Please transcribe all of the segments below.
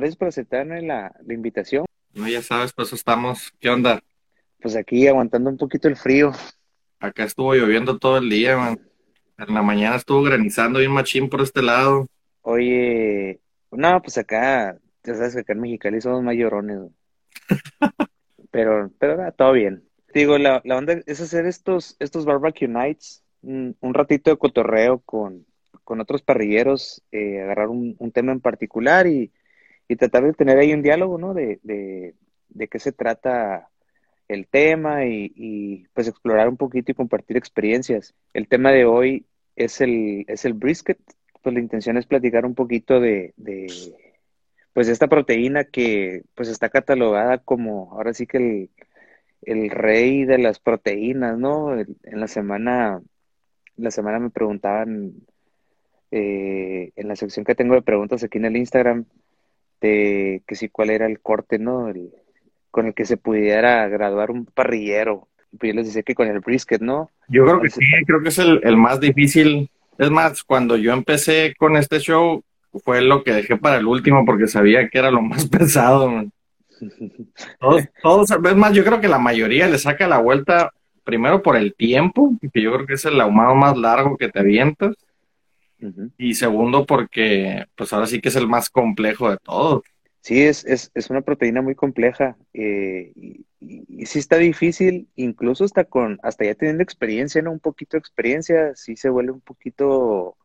gracias por aceptarme la, la invitación. No, ya sabes, pues estamos. ¿Qué onda? Pues aquí aguantando un poquito el frío. Acá estuvo lloviendo todo el día, man. En la mañana estuvo granizando bien machín por este lado. Oye, no, pues acá, ya sabes que acá en Mexicali somos mayorones. güey. pero, pero ah, todo bien. Digo, la, la onda es hacer estos, estos barbecue nights, un, un ratito de cotorreo con, con otros parrilleros, eh, agarrar un, un tema en particular y, y tratar de tener ahí un diálogo, ¿no? De, de, de qué se trata el tema y, pues explorar un poquito y compartir experiencias. El tema de hoy es el, es el brisket. Pues la intención es platicar un poquito de, de pues esta proteína que pues está catalogada como ahora sí que el, el rey de las proteínas, ¿no? En la semana, la semana me preguntaban eh, en la sección que tengo de preguntas aquí en el Instagram de que si cuál era el corte, ¿no? El, con el que se pudiera graduar un parrillero. Pues yo les decía que con el brisket, ¿no? Yo creo que sí, creo que es el, el más difícil. Es más, cuando yo empecé con este show, fue lo que dejé para el último porque sabía que era lo más pesado. man. Todos, todos, es más, yo creo que la mayoría le saca la vuelta primero por el tiempo, que yo creo que es el ahumado más largo que te avientas, Y segundo porque pues ahora sí que es el más complejo de todos. Sí, es, es, es una proteína muy compleja eh, y, y, y sí está difícil, incluso hasta con, hasta ya teniendo experiencia, ¿no? Un poquito de experiencia, sí se vuelve un poquito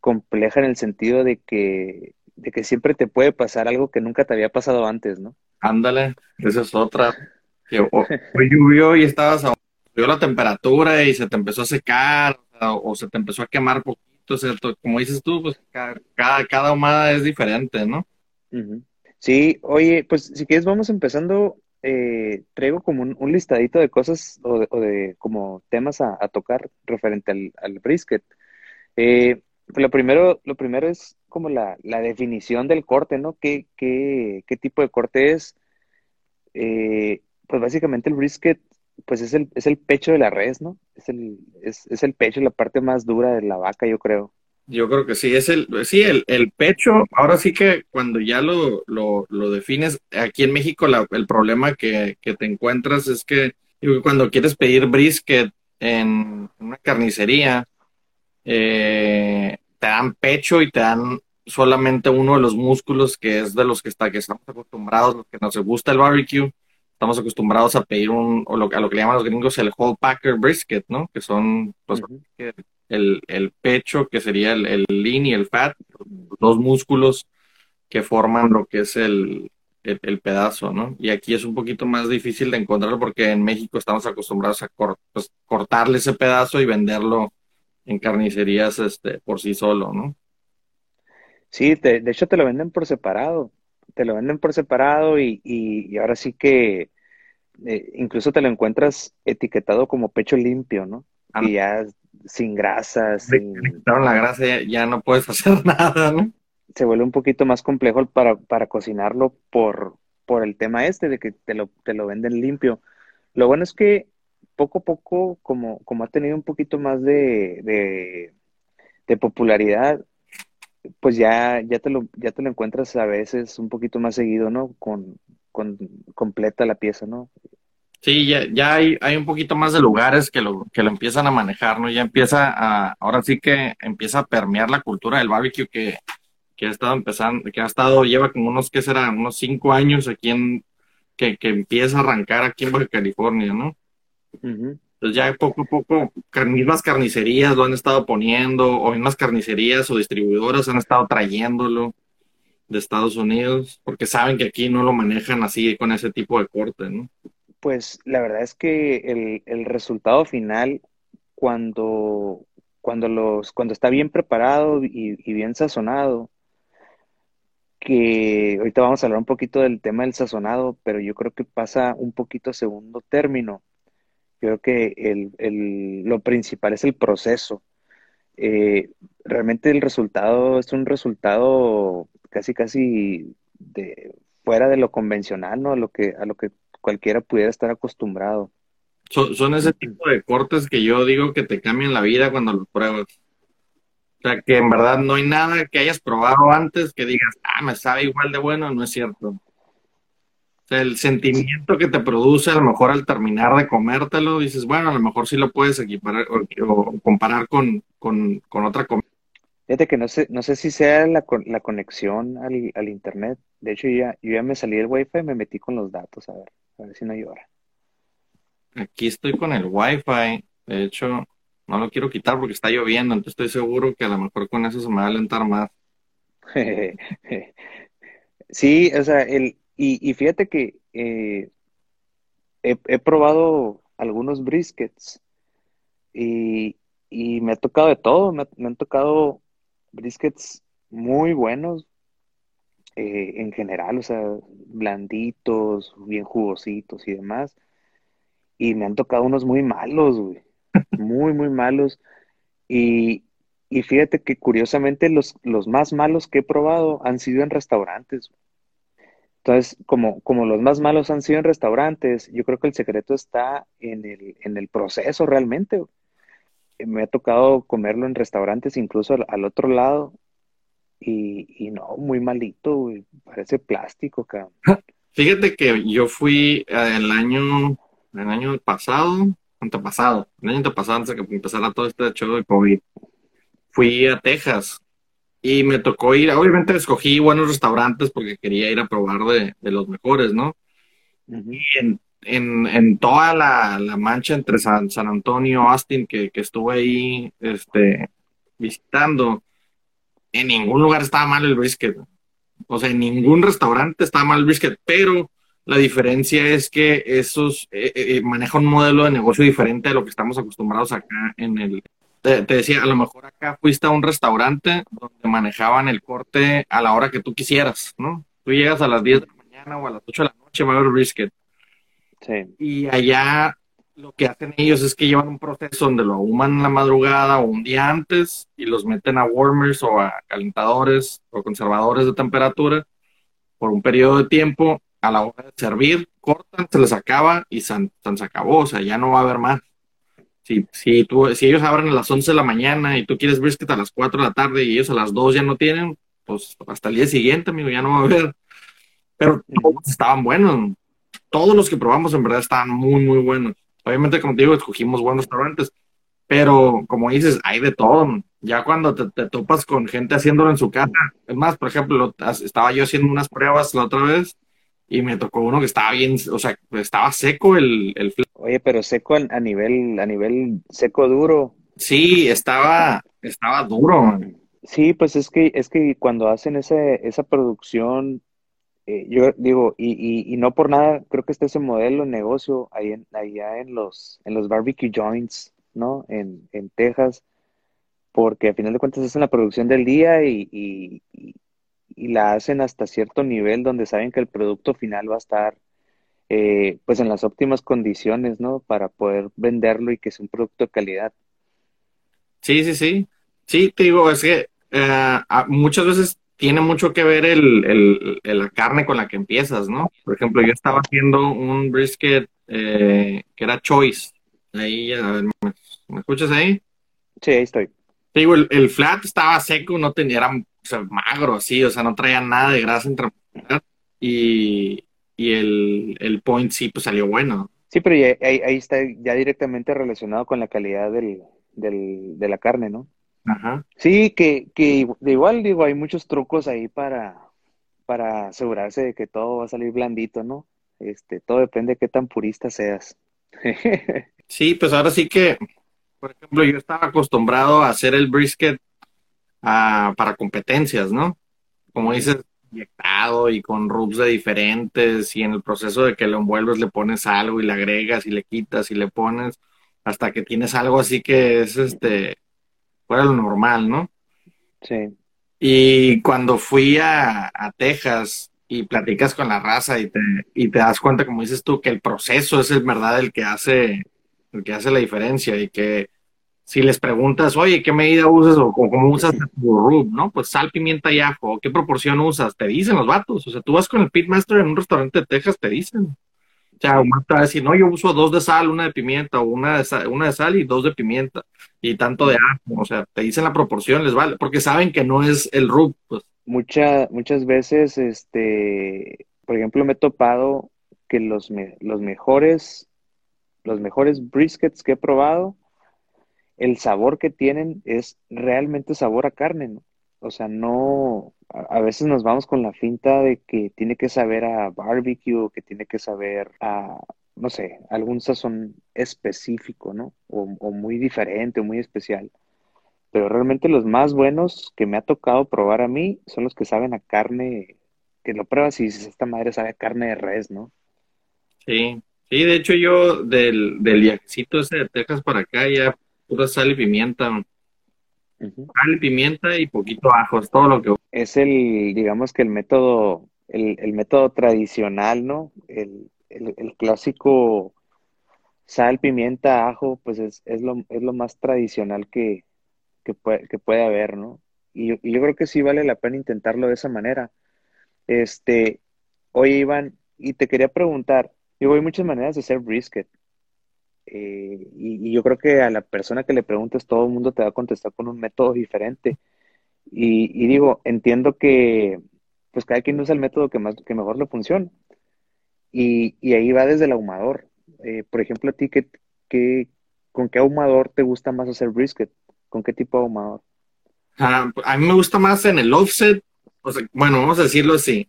compleja en el sentido de que, de que siempre te puede pasar algo que nunca te había pasado antes, ¿no? Ándale, esa es otra. Que o llovió y estabas a subió la temperatura y se te empezó a secar o, o se te empezó a quemar poquito, to- como dices tú, pues ca- cada, cada ahumada es diferente, ¿no? Sí, oye, pues si quieres vamos empezando, eh, traigo como un, listadito de cosas o de, o de como temas a, tocar referente al, brisket. Eh, lo primero, lo primero es como la, la definición del corte, ¿no? ¿Qué, qué, qué tipo de corte es? Eh, pues básicamente el brisket, pues es el, es el pecho de la res, ¿no? Es el, es, es el pecho, la parte más dura de la vaca, yo creo. Yo creo que sí, es el, sí, el, el pecho, ahora sí que cuando ya lo, lo, lo defines, aquí en México el problema que, que te encuentras es que cuando quieres pedir brisket en una carnicería, eh, te dan pecho y te dan solamente uno de los músculos que es de los que, está, que estamos acostumbrados, los que nos gusta el barbecue, estamos acostumbrados a pedir un, o lo, a lo que le llaman los gringos el whole packer brisket, ¿no? Que son pues, el, el pecho, que sería el, el lean y el fat, dos músculos que forman lo que es el, el, el pedazo, ¿no? Y aquí es un poquito más difícil de encontrarlo porque en México estamos acostumbrados a cor- pues, cortarle ese pedazo y venderlo en carnicerías este, por sí solo, ¿no? Sí, te- de hecho te lo venden por separado, te lo venden por separado y, y, y ahora sí que eh, incluso te lo encuentras etiquetado como pecho limpio, ¿no? Ah, Y ya sin grasa, sin, quitaron la grasa, ya, ya no puedes hacer nada, ¿no? se vuelve un poquito más complejo para, para cocinarlo por, por el tema este de que te lo, te lo venden limpio. Lo bueno es que poco a poco, como, como ha tenido un poquito más de, de, de popularidad, pues ya, ya te lo, ya te lo encuentras a veces un poquito más seguido, ¿no? Con, con completa la pieza, ¿no? Sí, ya, ya hay, hay un poquito más de lugares que lo, que lo empiezan a manejar, ¿no? Ya empieza a, ahora sí que empieza a permear la cultura del barbecue que, que ha estado empezando, que ha estado, lleva como unos, ¿qué será? Unos cinco años aquí en, que, que empieza a arrancar aquí en Baja California, ¿no? Ujú. Entonces ya poco a poco, mismas carnicerías lo han estado poniendo, o mismas carnicerías o distribuidoras han estado trayéndolo de Estados Unidos, porque saben que aquí no lo manejan así con ese tipo de corte, ¿no? Pues la verdad es que el, el resultado final, cuando, cuando los, cuando está bien preparado y, y bien sazonado, que ahorita vamos a hablar un poquito del tema del sazonado, pero yo creo que pasa un poquito a segundo término. Yo creo que el, el- lo principal es el proceso. Eh, realmente el resultado es un resultado casi, casi de fuera de lo convencional, ¿no? A lo que, a lo que cualquiera pudiera estar acostumbrado. Son, son ese tipo de cortes que yo digo que te cambian la vida cuando los pruebas. O sea, que en verdad no hay nada que hayas probado antes que digas, ah, me sabe igual de bueno, no es cierto. O sea, el sentimiento que te produce a lo mejor al terminar de comértelo, dices, bueno, a lo mejor sí lo puedes equiparar o, comparar con, con, otra comida. Fíjate que no sé, no sé si sea la, la conexión al, al, internet. De hecho, yo ya, yo ya me salí del wifi y me metí con los datos, a ver, a ver si no llora. Aquí estoy con el wifi. De hecho, no lo quiero quitar porque está lloviendo, entonces estoy seguro que a lo mejor con eso se me va a alentar más. sí, o sea, el, y, fíjate que eh, he, probado algunos briskets y, me ha tocado de todo, me, han tocado briskets muy buenos eh, en general, o sea, blanditos, bien jugositos y demás. Y me han tocado unos muy malos, güey muy, muy malos. Y, fíjate que curiosamente los, los más malos que he probado han sido en restaurantes. Entonces, como, como los más malos han sido en restaurantes, yo creo que el secreto está en el, en el proceso realmente. Me ha tocado comerlo en restaurantes, incluso al, otro lado, y, no, muy malito, parece plástico, cabrón. Fíjate que yo fui eh, el año, el año pasado, antepasado, el año antepasado, antes de que empezara todo este show de COVID, fui a Texas y me tocó ir, obviamente escogí buenos restaurantes porque quería ir a probar de, los mejores, ¿no? Y en, en, toda la, mancha entre San, San Antonio, Austin, que, que, estuve ahí este, visitando, en ningún lugar estaba mal el brisket. O sea, en ningún restaurante estaba mal el brisket, pero la diferencia es que esos eh, eh, eh, manejan un modelo de negocio diferente a lo que estamos acostumbrados acá en el... Te, decía, a lo mejor acá fuiste a un restaurante donde manejaban el corte a la hora que tú quisieras, ¿no? Tú llegas a las 10 de la mañana o a las 8 de la noche, va a haber brisket. Sí. Y allá lo que hacen ellos es que llevan un proceso donde lo ahuman en la madrugada o un día antes y los meten a warmers o a calentadores o conservadores de temperatura por un periodo de tiempo a la hora de servir, cortan, se les acaba y se, se acabó, o sea, ya no va a haber más. Si, si, tú, si ellos abren a las 11 de la mañana y tú quieres brisket a las 4 de la tarde y ellos a las 2 ya no tienen, pues hasta el día siguiente, amigo, ya no va a haber. Pero todos estaban buenos. Todos los que probamos en verdad estaban muy, muy buenos. Obviamente, como te digo, escogimos buenos restaurantes, pero como dices, hay de todo. Ya cuando te, te, topas con gente haciéndolo en su casa, es más, por ejemplo, estaba yo haciendo unas pruebas la otra vez y me tocó uno que estaba bien, o sea, estaba seco el, el Oye, pero seco a nivel, a nivel seco duro. Sí, estaba, estaba duro. Sí, pues es que, es que cuando hacen ese, esa producción, eh, yo digo, y, y, no por nada, creo que está ese modelo de negocio ahí en, allá en los, en los barbecue joints, ¿no? En, en Texas, porque al final de cuentas es la producción del día y, y, y la hacen hasta cierto nivel donde saben que el producto final va a estar eh, pues en las óptimas condiciones, ¿no? Para poder venderlo y que sea un producto de calidad. Sí, sí, sí. Sí, te digo, es que eh, muchas veces tiene mucho que ver el, la carne con la que empiezas, ¿no? Por ejemplo, yo estaba haciendo un brisket eh, que era choice. Ahí, a ver, ¿me, escuchas ahí? Sí, ahí estoy. Te digo, el, el, flat estaba seco, no tenía, era sea, magro, así, o sea, no traía nada de grasa entre y, y el, el point sí, pues salió bueno. Sí, pero ahí, ahí, está ya directamente relacionado con la calidad del, del, de la carne, ¿no? Ajá. Sí, que, que de igual digo, hay muchos trucos ahí para, para asegurarse de que todo va a salir blandito, ¿no? Este, todo depende de qué tan purista seas. sí, pues ahora sí que, por ejemplo, yo estaba acostumbrado a hacer el brisket para competencias, ¿no? Como dices, inyectado y con rubs de diferentes y en el proceso de que lo envuelves le pones algo y le agregas y le quitas y le pones hasta que tienes algo así que es este fuera lo normal, ¿no? Sí. Y cuando fui a, a Texas y platicas con la raza y te, y te das cuenta, como dices tú, que el proceso es el verdad el que hace, el que hace la diferencia y que si les preguntas, oye, ¿qué medida usas o, cómo usas tu rub, no? Pues sal, pimienta y ajo, ¿qué proporción usas? Te dicen los vatos. O sea, tú vas con el pitmaster en un restaurante de Texas, te dicen. O sea, Omar te va a decir, no, yo uso dos de sal, una de pimienta, o una de sal, una de sal y dos de pimienta, y tanto de ajo. O sea, te dicen la proporción, les vale, porque saben que no es el rub, pues. Mucha, muchas veces, este, por ejemplo, me he topado que los, los mejores, los mejores briskets que he probado, el sabor que tienen es realmente sabor a carne, ¿no? O sea, no, a, veces nos vamos con la finta de que tiene que saber a barbecue, que tiene que saber a, no sé, algún sazón específico, ¿no? O, o muy diferente, o muy especial. Pero realmente los más buenos que me ha tocado probar a mí son los que saben a carne, que lo pruebas y dices, esta madre sabe a carne de res, ¿no? Sí, sí, de hecho yo del, del viajecito ese de Texas para acá ya pura sal y pimienta. Sal y pimienta y poquito ajo, es todo lo que... Es el, digamos que el método, el, el método tradicional, ¿no? El, el, clásico sal, pimienta, ajo, pues es, es, lo, es lo más tradicional que, que, puede, que puede haber, ¿no? Y, y, yo creo que sí vale la pena intentarlo de esa manera. Este, oye, Iván, y te quería preguntar, digo, hay muchas maneras de hacer brisket. Eh, y, yo creo que a la persona que le preguntes, todo el mundo te va a contestar con un método diferente. Y, digo, entiendo que pues cada quien usa el método que, más, que mejor le funciona. Y, ahí va desde el ahumador. Eh, por ejemplo, a ti, ¿qué, qué, con qué ahumador te gusta más hacer brisket? ¿Con qué tipo de ahumador? Ah, a mí me gusta más en el offset. O sea, bueno, vamos a decirlo así.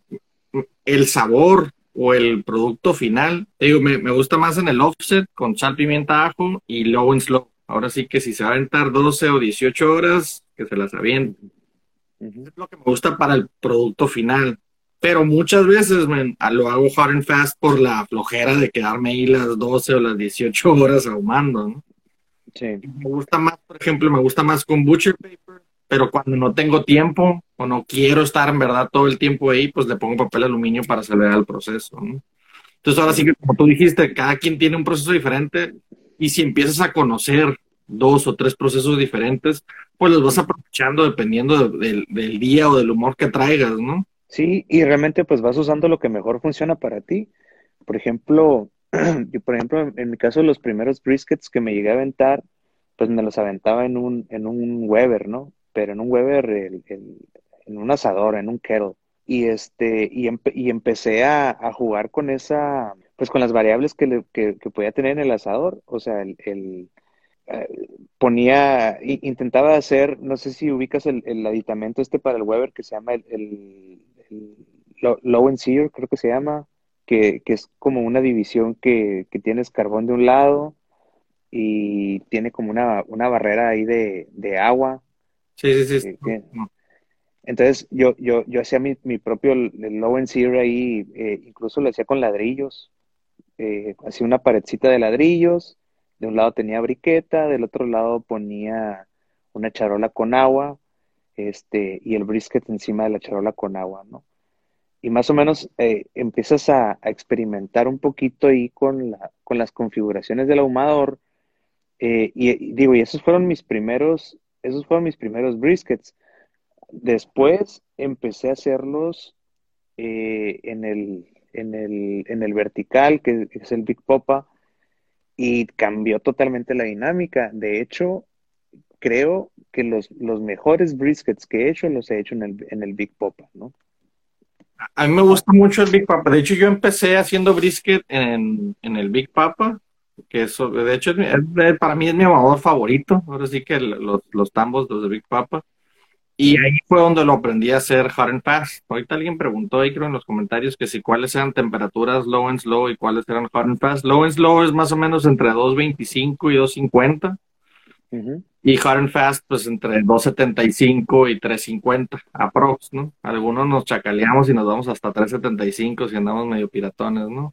El sabor o el producto final. digo, me, gusta más en el offset con sal, pimienta, ajo y low and slow. Ahora sí que si se va a aventar 12 o 18 horas, que se las avienten. Es lo que me gusta para el producto final. Pero muchas veces lo hago hard and fast por la flojera de quedarme ahí las 12 o las 18 horas ahumando, ¿no? Sí. Me gusta más, por ejemplo, me gusta más con butcher paper pero cuando no tengo tiempo o no quiero estar en verdad todo el tiempo ahí, pues le pongo papel aluminio para acelerar el proceso. Entonces ahora sí que como tú dijiste, cada quien tiene un proceso diferente y si empiezas a conocer dos o tres procesos diferentes, pues los vas aprovechando dependiendo del día o del humor que traigas, ¿no? Sí, y realmente pues vas usando lo que mejor funciona para ti. Por ejemplo, yo por ejemplo, en mi caso los primeros briskets que me llegué a aventar, pues me los aventaba en un, en un Weber, ¿no? Pero en un Weber, en un asador, en un kettle. Y, este, y, empecé a, jugar con esa, pues con las variables que, le, que, podía tener en el asador. O sea, el, el eh, ponía, intentaba hacer, no sé si ubicas el, el, aditamento este para el Weber que se llama el, el, Low and Sear, creo que se llama, que, que es como una división que, que, tienes carbón de un lado y tiene como una, barrera ahí de agua Sí, sí, sí. Entonces yo, yo, yo hacía mi, mi propio low and zero ahí, eh, incluso lo hacía con ladrillos. Eh, hacía una paredcita de ladrillos, de un lado tenía briqueta, del otro lado ponía una charola con agua, este, y el brisket encima de la charola con agua, ¿no? Y más o menos eh, empiezas a, experimentar un poquito ahí con, la, con las configuraciones del ahumador. y, y, digo, y esos fueron mis primeros esos fueron mis primeros briskets. Después empecé a hacerlos eh, en, el, en, el, en el vertical, que es el Big Popa, y cambió totalmente la dinámica. De hecho, creo que los, los mejores briskets que he hecho los he hecho en el, en el Big Popa, ¿no? A mí me gusta mucho el Big Papa. De hecho, yo empecé haciendo brisket en, en el Big Papa que eso, de hecho, para mí es mi amador favorito. Ahora sí que los, los tambos, los de Big Papa. Y ahí fue donde lo aprendí a hacer hard and fast. Ahorita alguien preguntó ahí, creo, en los comentarios que si cuáles eran temperaturas low and slow y cuáles eran hard and fast. Low and slow es más o menos entre 2.25 y 2.50. Y hard and fast, pues entre 2.75 y 3.50, aprox, ¿no? Algunos nos chacaleamos y nos vamos hasta 3.75 si andamos medio piratones, ¿no?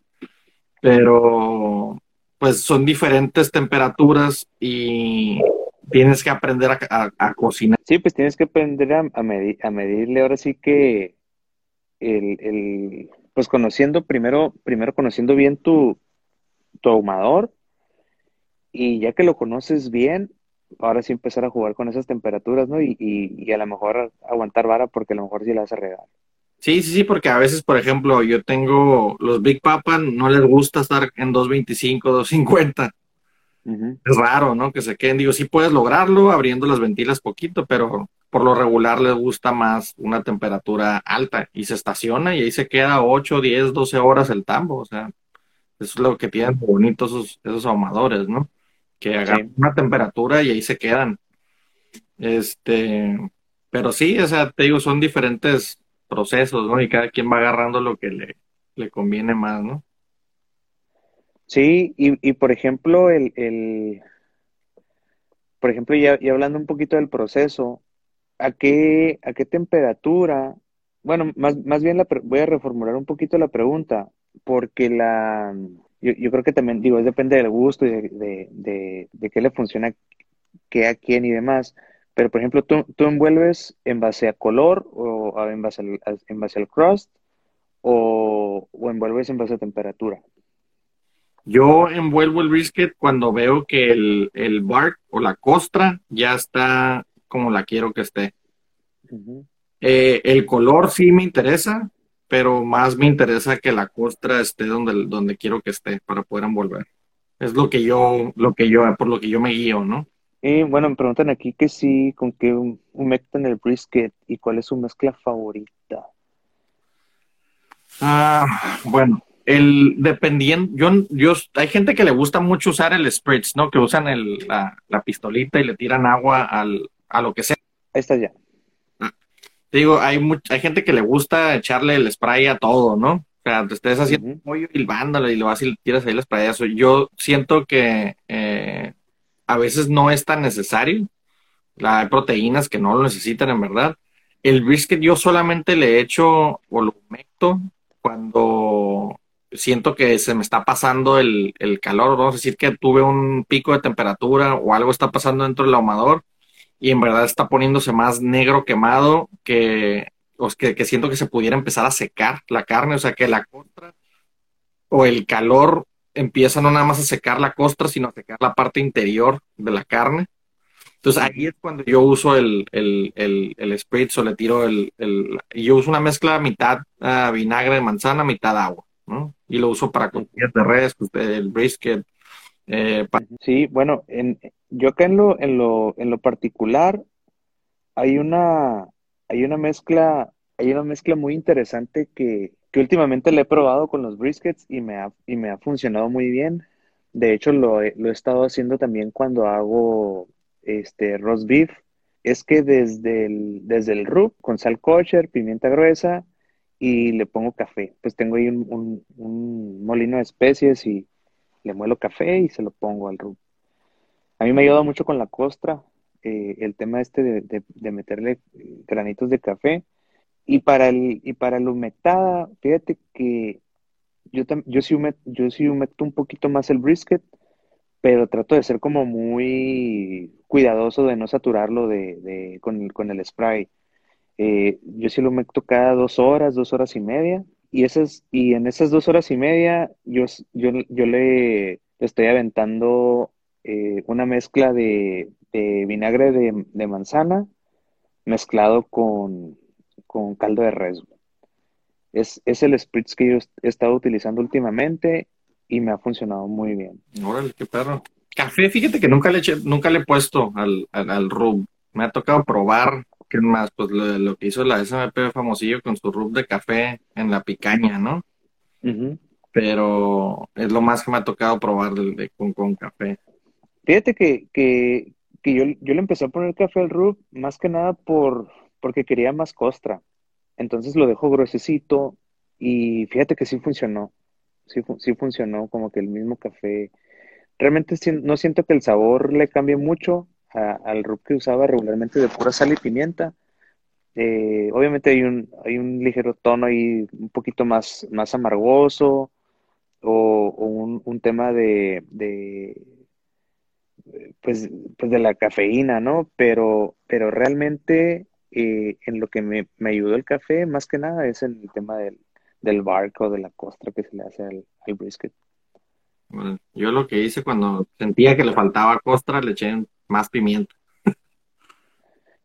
Pero pues son diferentes temperaturas y tienes que aprender a, cocinar. Sí, pues tienes que aprender a, a, medirle ahora sí que el, pues conociendo primero, primero conociendo bien tu, tu ahumador y ya que lo conoces bien, ahora sí empezar a jugar con esas temperaturas, ¿no? Y, y, a lo mejor aguantar vara porque a lo mejor sí la vas a regar. Sí, sí, sí, porque a veces, por ejemplo, yo tengo los Big Papa, no les gusta estar en 225, 250. Es raro, ¿no? Que se queden. Digo, sí puedes lograrlo abriendo las ventilas poquito, pero por lo regular les gusta más una temperatura alta y se estaciona y ahí se queda 8, 10, 12 horas el tambo. O sea, eso es lo que tienen bonitos esos, esos ahumadores, ¿no? Que hagan una temperatura y ahí se quedan. Este, pero sí, o sea, te digo, son diferentes procesos, ¿no? Y cada quien va agarrando lo que le, le conviene más, ¿no? Sí, y, y por ejemplo, el, el, por ejemplo, ya, ya hablando un poquito del proceso, ¿a qué, a qué temperatura? Bueno, más, más bien la, voy a reformular un poquito la pregunta, porque la, yo, yo creo que también, digo, depende del gusto y de, de, de, de qué le funciona qué a quién y demás. Pero, por ejemplo, ¿tú, tú envuelves en base a color o en base al, en base al crust o, o envuelves en base a temperatura? Yo envuelvo el brisket cuando veo que el, el bark o la costra ya está como la quiero que esté. eh, el color sí me interesa, pero más me interesa que la costra esté donde, donde quiero que esté para poder envolver. Es lo que yo, lo que yo, por lo que yo me guío, ¿no? Y bueno, me preguntan aquí que sí, con qué humectan el brisket y cuál es su mezcla favorita. Ah, bueno, el dependiendo, yo, yo, hay gente que le gusta mucho usar el spritz, ¿no? Que usan el, la, la, pistolita y le tiran agua al, a lo que sea. Ahí está ya. Ah, te digo, hay hay gente que le gusta echarle el spray a todo, ¿no? O sea, te estés haciendo un pollo y y lo vas y le tiras ahí el spray. Yo siento que eh, a veces no es tan necesario. La, hay proteínas que no lo necesitan en verdad. El brisket yo solamente le echo o lo meto cuando siento que se me está pasando el, el, calor, vamos a decir que tuve un pico de temperatura o algo está pasando dentro del ahumador y en verdad está poniéndose más negro quemado que, que, que, siento que se pudiera empezar a secar la carne, o sea que la costra o el calor empieza no nada más a secar la costra, sino a secar la parte interior de la carne. Entonces ahí es cuando yo uso el, el, el, el spritz o le tiro el, el, yo uso una mezcla mitad uh, vinagre de manzana, mitad agua. ¿no? Y lo uso para costillas de res, pues, el brisket. Eh, para... Sí, bueno, en, yo acá en lo, en lo, en lo particular hay una, hay una mezcla, hay una mezcla muy interesante que, que últimamente le he probado con los briskets y me ha, y me ha funcionado muy bien. De hecho, lo he, lo he estado haciendo también cuando hago este roast beef. Es que desde el, desde el rub con sal kosher, pimienta gruesa, y le pongo café. Pues tengo ahí un, molino de especies y le muelo café y se lo pongo al rub. A mí me ha ayudado mucho con la costra, eh, el tema este de, de, meterle granitos de café. Y para el, y para la humectada, fíjate que yo, yo, sí yo sí humecto un poquito más el brisket, pero trato de ser como muy cuidadoso de no saturarlo de, de con, con el spray. Eh, yo sí lo meto cada dos horas, dos horas y media. Y, esas, y en esas dos horas y media yo, yo, yo le, estoy aventando eh, una mezcla de, de vinagre de, de, manzana mezclado con, con caldo de res. Es, es, el spritz que yo he estado utilizando últimamente y me ha funcionado muy bien. Órale, qué perro. Café, fíjate que nunca le, eché, nunca le he puesto al, al, al rub. Me ha tocado probar ¿Qué más? Pues lo, lo, que hizo la SMP famosillo con su rub de café en la picaña, ¿no? Pero es lo más que me ha tocado probar de, de con, con, café. Fíjate que, que, que yo, yo, le empecé a poner café al rub más que nada por porque quería más costra. Entonces lo dejo gruesecito y fíjate que sí funcionó. Sí, sí funcionó como que el mismo café. Realmente no siento que el sabor le cambie mucho, al rub que usaba regularmente de pura sal y pimienta. Eh, obviamente hay un, hay un ligero tono ahí un poquito más, más amargoso o, o un, un, tema de, de pues, pues, de la cafeína, ¿no? Pero, pero realmente eh, en lo que me, me, ayudó el café, más que nada, es en el tema del, del barco, de la costra que se le hace al, al brisket. Bueno, yo lo que hice cuando sentía que le faltaba costra, le eché más pimienta.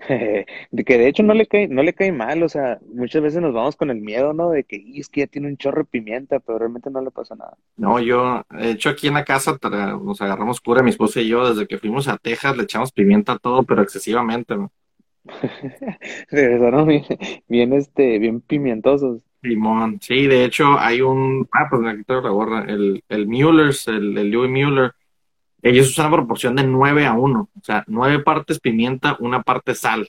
de que de hecho no le cae, no le cae mal, o sea, muchas veces nos vamos con el miedo, ¿no? De que "Y, es que ya tiene un chorro de pimienta, pero realmente no le pasa nada. No, yo, de hecho, aquí en la casa nos agarramos cura, mi esposa y yo, desde que fuimos a Texas le echamos pimienta a todo, pero excesivamente, ¿no? Regresaron bien, bien, este, bien pimientosos. Limón. Sí, de hecho, hay un, ah, pues aquí traigo la gorra, el, el Mueller's, el, el Louis Mueller, ellos usan una proporción de 9 a uno o sea, nueve partes pimienta, una parte sal.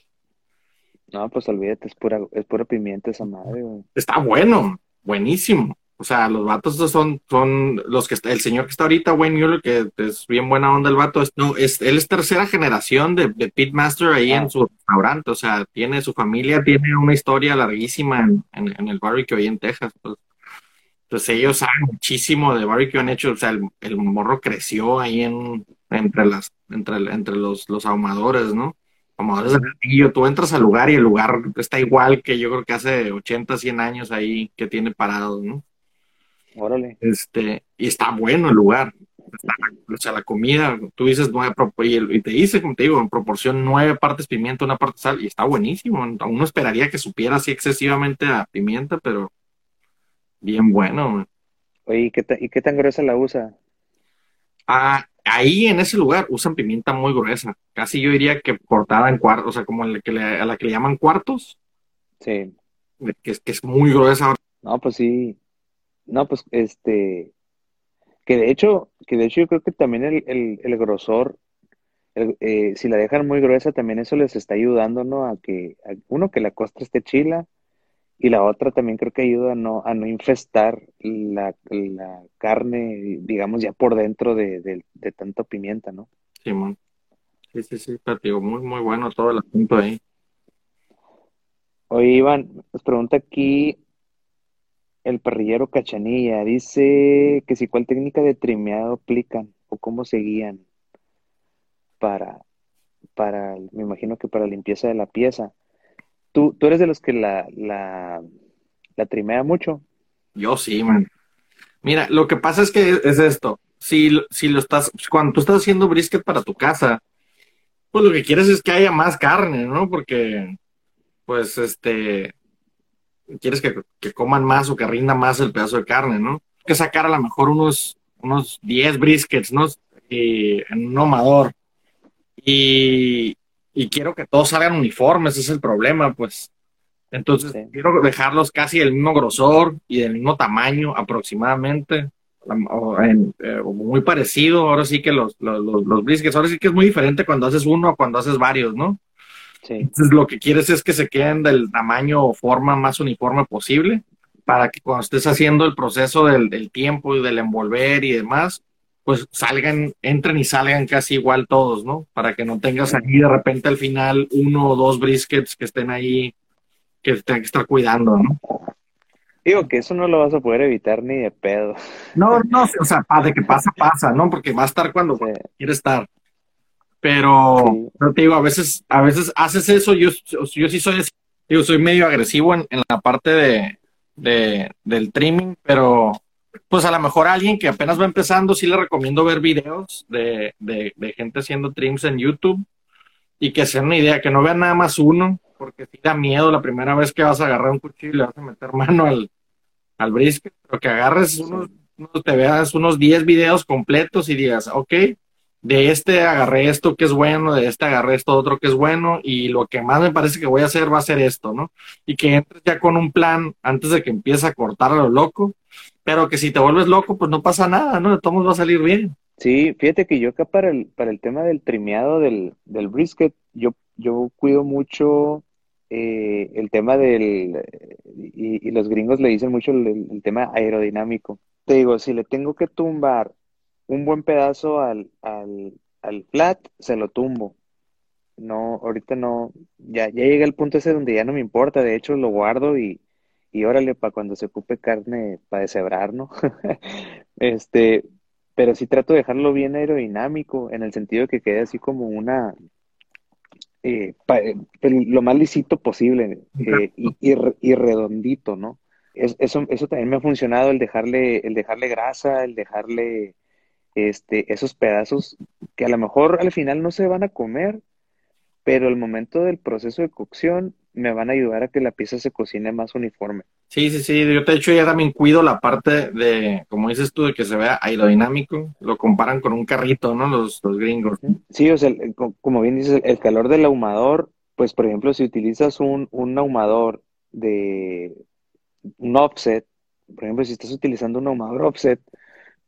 No, pues olvídate, es pura, es pura pimienta esa madre, güey. Está bueno, buenísimo. O sea, los vatos son, son los que el señor que está ahorita, Wayne Mueller, que es bien buena onda el vato, no, es, él es tercera generación de, de Pitmaster ahí Ah. en su restaurante, o sea, tiene su familia, tiene una historia larguísima en, en, en el barbecue ahí en Texas, pues. Entonces ellos saben muchísimo de barbecue, han hecho, o sea, el, el morro creció ahí en, entre las, entre, entre los, los ahumadores, ¿no? Ahumadores de gatillo, tú entras al lugar y el lugar está igual que yo creo que hace 80, 100 años ahí que tiene parado, ¿no? Órale. Este, y está bueno el lugar. Está- o sea, la comida, tú dices nueve, y, te dice, como te digo, en proporción nueve partes pimienta, una parte sal, y está buenísimo. Uno esperaría que supiera así excesivamente a pimienta, pero bien bueno. man. Oye, ¿y qué, ¿y qué tan gruesa la usa? Ah, ahí en ese lugar usan pimienta muy gruesa, casi yo diría que cortada en cuartos, o sea, como la que le, a la que le llaman cuartos, Sí. que es, que es muy gruesa. No, pues sí. No, pues este, que de hecho, que de hecho yo creo que también el, el, el grosor, el- eh, si la dejan muy gruesa, también eso les está ayudando, ¿no? A que, a- uno, que la costra esté chila, y la otra también creo que ayuda a no, a no infestar la, la carne, digamos, ya por dentro de, de, de tanta pimienta, ¿no? Simón. Sí, sí, sí, te digo, muy, muy bueno todo el asunto ahí. Oye, Iván, nos pregunta aquí el parrillero Cachanilla. Dice que si cuál técnica de trimeado aplican o cómo se guían para, para, me imagino que para limpieza de la pieza. ¿Tú, tú eres de los que la, la, la trimea mucho? Yo sí, man. Mira, lo que pasa es que es esto. Si, si lo estás, cuando tú estás haciendo brisket para tu casa, pues lo que quieres es que haya más carne, ¿no? Porque, pues, este, quieres que, que coman más o que rinda más el pedazo de carne, ¿no? Hay que sacar a lo mejor unos, unos 10 briskets, ¿no? Y, en un amador. Y, y quiero que todos salgan uniformes, ese es el problema, pues. Entonces, Sí. quiero dejarlos casi del mismo grosor y del mismo tamaño aproximadamente, o, en- eh, muy parecido. Ahora sí que los, los, los, los briskets, ahora sí que es muy diferente cuando haces uno a cuando haces varios, ¿no? Sí, Entonces, lo que quieres es que se queden del tamaño o forma más uniforme posible para que cuando estés haciendo el proceso del, del tiempo y del envolver y demás, pues salgan, entren y salgan casi igual todos, ¿no? Para que no tengas ahí de repente al final uno o dos briskets que estén ahí que tengan que estar cuidando, ¿no? digo que eso no lo vas a poder evitar ni de pedo. No, no, o sea, de que pasa, pasa, ¿no? Porque va a estar cuando Sí, quiere estar. Pero, Sí. pero te digo, a veces, a veces haces eso, yo, yo sí soy, digo, soy medio agresivo en, en la parte de, de, del trimming, pero pues a lo mejor a alguien que apenas va empezando, sí le recomiendo ver videos de, de, de gente haciendo trims en YouTube y que se den una idea, que no vean nada más uno, porque sí da miedo la primera vez que vas a agarrar un cuchillo y le vas a meter mano al, al brisket, pero que agarres unos, unos- te veas unos 10 videos completos y digas, ok, de este agarré esto que es bueno, de este agarré esto otro que es bueno, y lo que más me parece que voy a hacer va a ser esto, ¿no? Y que entres ya con un plan antes de que empiece a cortar a lo loco, pero que si te vuelves loco, pues no pasa nada, ¿no? De todos va a salir bien. Sí, fíjate que yo acá para el, para el tema del trimeado del, del brisket, yo, yo cuido mucho eh, el tema del, y, y los gringos le dicen mucho el tema aerodinámico. Te digo, si le tengo que tumbar un buen pedazo al, al, al flat, se lo tumbo. No, ahorita no, ya, ya llega el punto ese donde ya no me importa, de hecho lo guardo y, y órale para cuando se ocupe carne para deshebrar, ¿no? Este, pero sí trato de dejarlo bien aerodinámico, en el sentido de que quede así como una, eh, pa- eh, lo más lisito posible eh, y, y re- y redondito, ¿no? Es- eso, eso también me ha funcionado, el dejarle, el dejarle grasa, el dejarle este, esos pedazos que a lo mejor al final no se van a comer, pero el momento del proceso de cocción me van a ayudar a que la pieza se cocine más uniforme. Sí, sí, sí. Yo de hecho ya también cuido la parte de, como dices tú, de que se vea aerodinámico. Lo comparan con un carrito, ¿no? Los, los gringos. Sí, o sea, como bien dices, el calor del ahumador, pues por ejemplo, si utilizas un, un ahumador de un offset, por ejemplo, si estás utilizando un ahumador offset,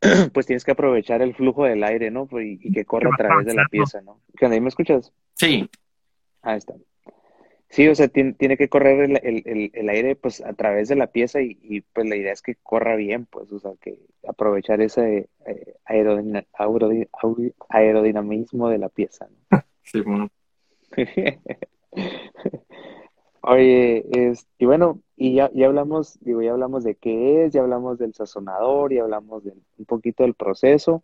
pues tienes que aprovechar el flujo del aire, ¿no? Pues, y, que corra a través de la pieza, ¿no? ¿Qué onda? me escuchas? Sí. Ahí está. Sí, o sea, tiene, tiene que correr el, el, el, aire pues a través de la pieza y, y, pues la idea es que corra bien, pues, o sea, que aprovechar ese eh, aerodinamismo de la pieza. ¿no? Sí, bueno. Oye, es, y bueno, y ya, ya hablamos, digo, ya hablamos de qué es, ya hablamos del sazonador, ya hablamos de, un poquito del proceso.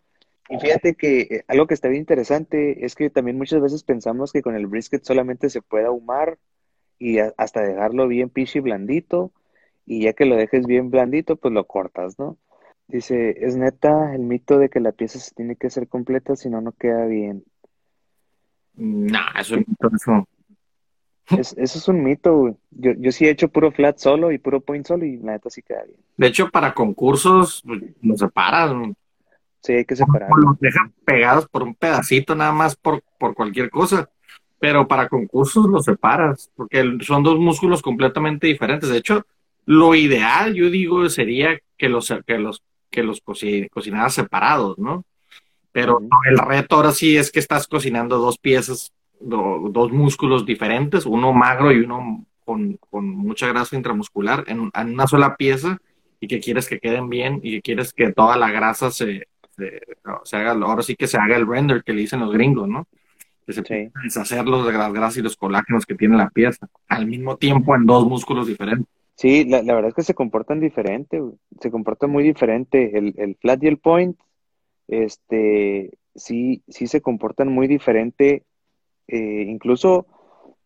Y fíjate que eh, algo que está bien interesante es que también muchas veces pensamos que con el brisket solamente se puede ahumar y hasta dejarlo bien pichi blandito, y ya que lo dejes bien blandito, pues lo cortas, ¿no? Dice, es neta el mito de que la pieza se tiene que hacer completa, si no, no queda bien. No, eso es eso. Es, eso es un mito, güey. Yo, yo sí he hecho puro flat solo y puro point solo y la neta sí queda bien. De hecho, para concursos los separas. Sí, hay que separar. Los dejan pegados por un pedacito nada más por, por cualquier cosa. Pero para concursos los separas, porque son dos músculos completamente diferentes. De hecho, lo ideal, yo digo, sería que los, que los, que los cocinaras separados, ¿no? Pero el reto ahora sí es que estás cocinando dos piezas dos músculos diferentes, uno magro y uno con, mucha grasa intramuscular en, una sola pieza y que quieres que queden bien y que quieres que toda la grasa se, se, haga, ahora sí que se haga el render que le dicen los gringos, ¿no? Que se sí. deshacer los las grasas y los colágenos que tiene la pieza, al mismo tiempo en dos músculos diferentes. Sí, la, verdad es que se comportan diferente, se comportan muy diferente. El, el flat y el point, este, sí, sí se comportan muy diferente eh, incluso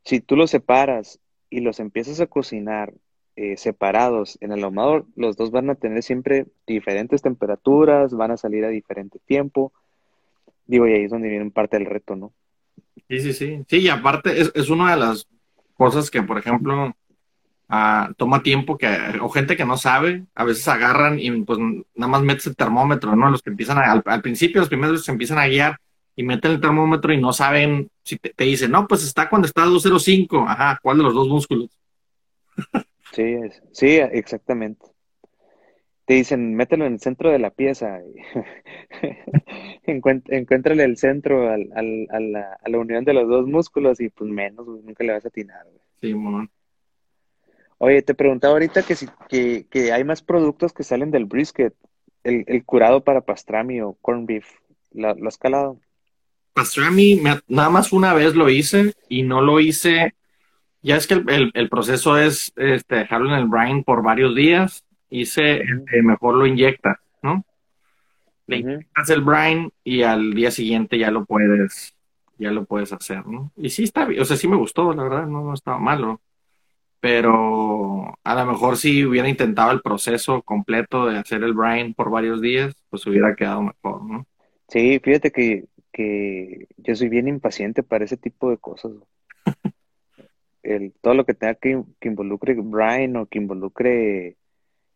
si tú los separas y los empiezas a cocinar eh, separados en el ahumador, los dos van a tener siempre diferentes temperaturas, van a salir a diferente tiempo. Digo, y ahí es donde viene parte del reto, ¿no? Sí, sí, sí. Sí, y aparte es, es una de las cosas que, por ejemplo, ah, toma tiempo que, o gente que no sabe, a veces agarran y pues nada más metes el termómetro, ¿no? Los que empiezan al, al, principio, los primeros se empiezan a guiar y meten el termómetro y no saben si te, dicen, no, pues está cuando está 205. Ajá, ¿cuál de los dos músculos? sí, sí, exactamente. Te dicen, mételo en el centro de la pieza. encuéntrale el centro al, al, a, la, a, la, unión de los dos músculos y pues menos, nunca le vas a atinar. Sí, bueno. Oye, te preguntaba ahorita que, si, que, que hay más productos que salen del brisket. El, el curado para pastrami o corn beef. ¿Lo, lo has calado? Pastrami, nada más una vez lo hice y no lo hice. Ya es que el, proceso es este, dejarlo en el brine por varios días. Hice, este, mejor lo inyectas, ¿no? Le inyectas el brine y al día siguiente ya lo puedes, ya lo puedes hacer, ¿no? Y sí está bien, o sea, sí me gustó, la verdad, no, no estaba malo. Pero a lo mejor si hubiera intentado el proceso completo de hacer el brine por varios días, pues hubiera quedado mejor, ¿no? Sí, fíjate que que yo soy bien impaciente para ese tipo de cosas. El, todo lo que tenga que, involucre Brian o que involucre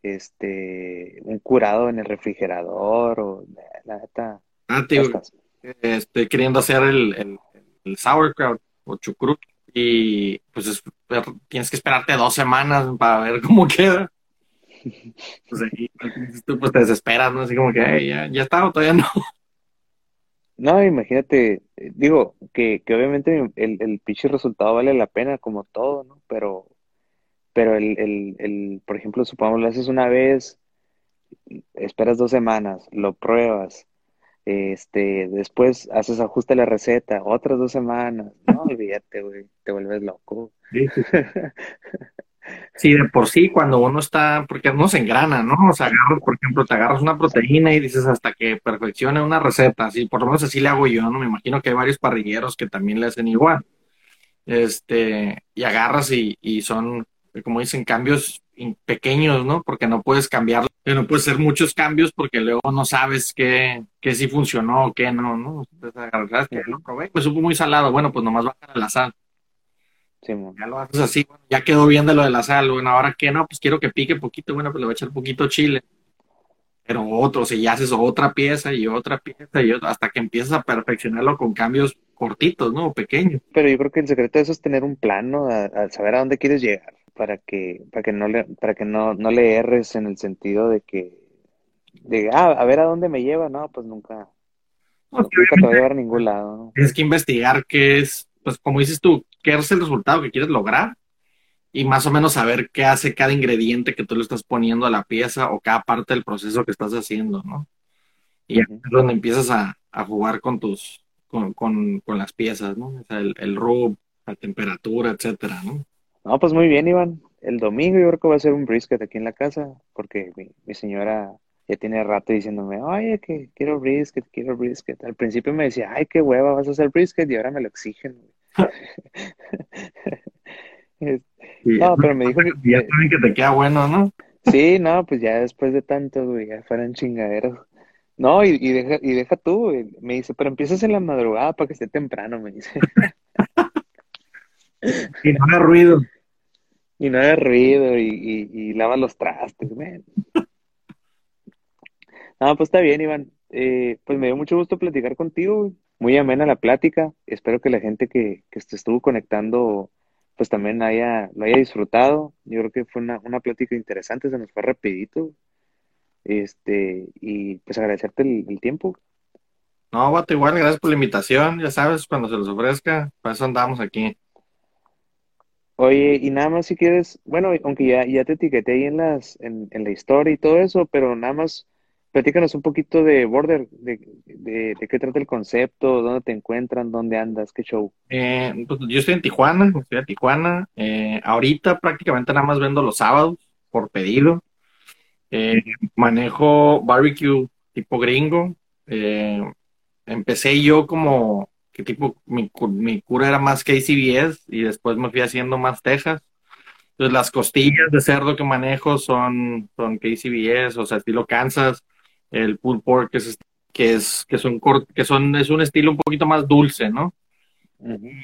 este un curado en el refrigerador o la neta. Ah, tío, estoy queriendo hacer el, el, sauerkraut o chucrut y pues tienes que esperarte dos semanas para ver cómo queda. Pues ahí tú pues te desesperas, ¿no? Así como que ya, ya está o todavía no. No, imagínate, eh, digo, que, que obviamente el, el pinche resultado vale la pena como todo, ¿no? Pero, pero el, el, el, por ejemplo, supongamos lo haces una vez, esperas dos semanas, lo pruebas, este, después haces ajuste la receta, otras dos semanas, no, olvídate, güey, te vuelves loco. Sí, de por sí, cuando uno está, porque uno se engrana, ¿no? O sea, agarras, por ejemplo, te agarras una proteína y dices hasta que perfeccione una receta, así, por lo menos así le hago yo, ¿no? Me imagino que hay varios parrilleros que también le hacen igual. Este, y agarras y, y son, como dicen, cambios pequeños, ¿no? Porque no puedes cambiar no puedes hacer muchos cambios porque luego no sabes qué, qué sí funcionó o qué no, ¿no? Entonces, ¿sabes que lo probé, me supo muy salado. Bueno, pues nomás bajar la sal. Sí. Ya lo haces así, bueno, ya quedó bien de lo de la sal. Bueno, ahora qué no, pues quiero que pique poquito, bueno, pues le voy a echar poquito chile. Pero otro, o sea, ya haces otra pieza y otra pieza y otra, hasta que empiezas a perfeccionarlo con cambios cortitos, ¿no? O pequeños. Pero yo creo que el secreto de eso es tener un plan, ¿no? A, a saber a dónde quieres llegar para que, para que no le, para que no, no le erres en el sentido de que, de, ah, a ver a dónde me lleva, no, pues nunca, No, nunca te va a llevar a ningún lado, ¿no? Tienes que investigar qué es, pues como dices tú, qué es el resultado que quieres lograr y más o menos saber qué hace cada ingrediente que tú le estás poniendo a la pieza o cada parte del proceso que estás haciendo, ¿no? Y es donde empiezas a, a jugar con tus, con, con, con las piezas, ¿no? O sea, el, el rub, la temperatura, etcétera, ¿no? No, pues muy bien, Iván. El domingo yo creo que va a ser un brisket aquí en la casa, porque mi, mi señora ya tiene rato diciéndome, oye, que quiero brisket, quiero brisket. Al principio me decía, ay, qué hueva, vas a hacer brisket, y ahora me lo exigen. No, pero me dijo que, ya saben que te queda bueno, ¿no? sí, no, pues ya después de tanto, güey, ya fueran chingaderos. No, y, y deja, y deja tú, güey. Me dice, pero empiezas en la madrugada para que esté temprano, me dice. Y no haga ruido. Y no haga ruido y, y, y lava los trastes, man. No, pues está bien, Iván. Eh, pues me dio mucho gusto platicar contigo. güey. Muy amena la plática. Espero que la gente que, que se estuvo conectando, pues también haya, lo haya disfrutado. Yo creo que fue una, una plática interesante, se nos fue rapidito. Este, y pues agradecerte el, el tiempo. No, vato, igual, gracias por la invitación. Ya sabes, cuando se los ofrezca, para eso andamos aquí. Oye, y nada más si quieres, bueno, aunque ya, ya te etiqueté ahí en las, en, en la historia y todo eso, pero nada más platícanos un poquito de Border, de, de, de qué trata el concepto, dónde te encuentran, dónde andas, qué show. Eh, pues, yo estoy en Tijuana, estoy en Tijuana. Eh, ahorita prácticamente nada más vendo los sábados por pedido. Eh, manejo barbecue tipo gringo. Empecé yo como que tipo, mi, mi cura era más KCBS y después me fui haciendo más Texas. Entonces las costillas de cerdo que manejo son, son KCBS, o sea, estilo Kansas. El pulled pork es, que es, que son, que son, es un estilo un poquito más dulce, ¿no?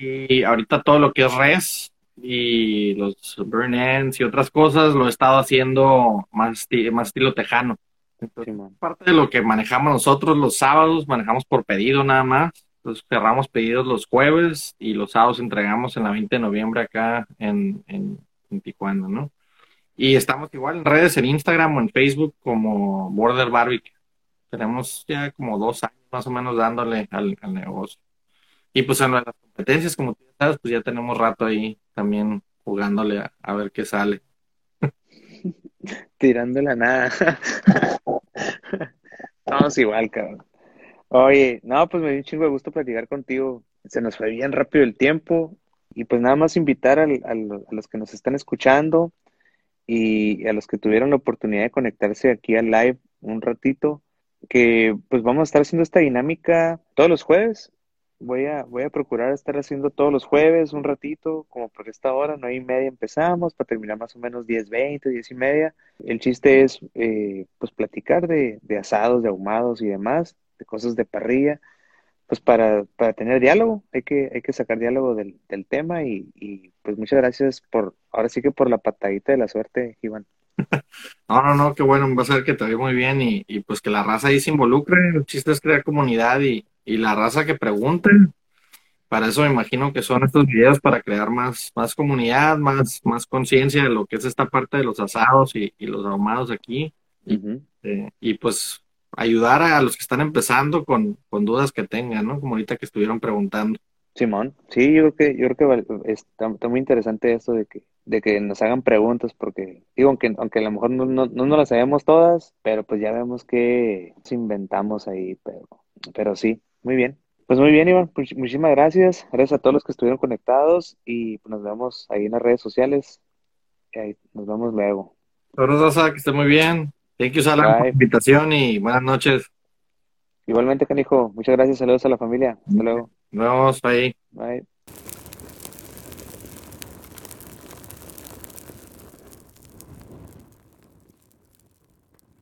Y ahorita todo lo que es res y los burn ends y otras cosas lo he estado haciendo más, más estilo tejano. Entonces, parte de lo que manejamos nosotros los sábados, manejamos por pedido nada más. Entonces cerramos pedidos los jueves y los sábados entregamos en la 20 de noviembre acá en, en, en Tijuana, ¿no? Y estamos igual en redes, en Instagram o en Facebook como Border Barbecue. Tenemos ya como dos años más o menos dándole al, al negocio. Y pues en las competencias, como tú ya pues ya tenemos rato ahí también jugándole a, a ver qué sale. Tirando la nada. Estamos igual, cabrón. Oye, no, pues me dio un chingo de gusto platicar contigo. Se nos fue bien rápido el tiempo. Y pues nada más invitar al- al- a los que nos están escuchando y a los que tuvieron la oportunidad de conectarse aquí al live un ratito, que pues vamos a estar haciendo esta dinámica todos los jueves. Voy a, voy a procurar estar haciendo todos los jueves un ratito, como por esta hora, nueve y media empezamos, para terminar más o menos diez, veinte, diez y media. El chiste es eh, pues platicar de, de asados, de ahumados y demás, de cosas de parrilla, pues para, para tener diálogo, hay que, hay que sacar diálogo del, del tema y, y pues muchas gracias por, ahora sí que por la patadita de la suerte, Iván. No, no, no, qué bueno, va a ser que te vaya muy bien y, y pues que la raza ahí se involucre. El chiste es crear comunidad y, y la raza que pregunte. Para eso me imagino que son estos videos para crear más, más comunidad, más, más conciencia de lo que es esta parte de los asados y, y los ahumados aquí. Eh, y pues ayudar a los que están empezando con, con dudas que tengan, ¿no? Como ahorita que estuvieron preguntando. Simón, sí, yo creo que, yo creo que está, está muy interesante esto de que, de que nos hagan preguntas, porque digo, aunque, aunque a lo mejor no, no, no nos las sabemos todas, pero pues ya vemos que nos inventamos ahí, pero, pero sí, muy bien. Pues muy bien, Iván, much- muchísimas gracias. Gracias a todos los que estuvieron conectados y pues, nos vemos ahí en las redes sociales. Y ahí nos vemos luego. Saludos, raza, que esté muy bien. Thank you, Salam, por la invitación y buenas noches. Igualmente, canijo, muchas gracias, saludos a la familia. Hasta luego. Nos vemos ahí. Bye.